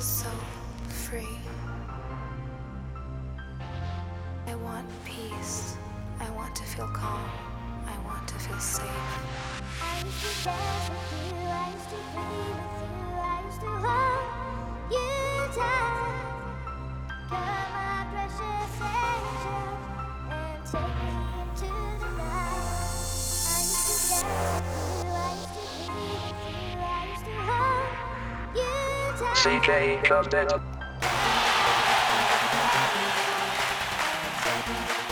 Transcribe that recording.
so free. I want peace. I want to feel calm. I want to feel safe. I used to dance with you, I used to with you, I used to hold you tight. My precious angel, and take me CJ you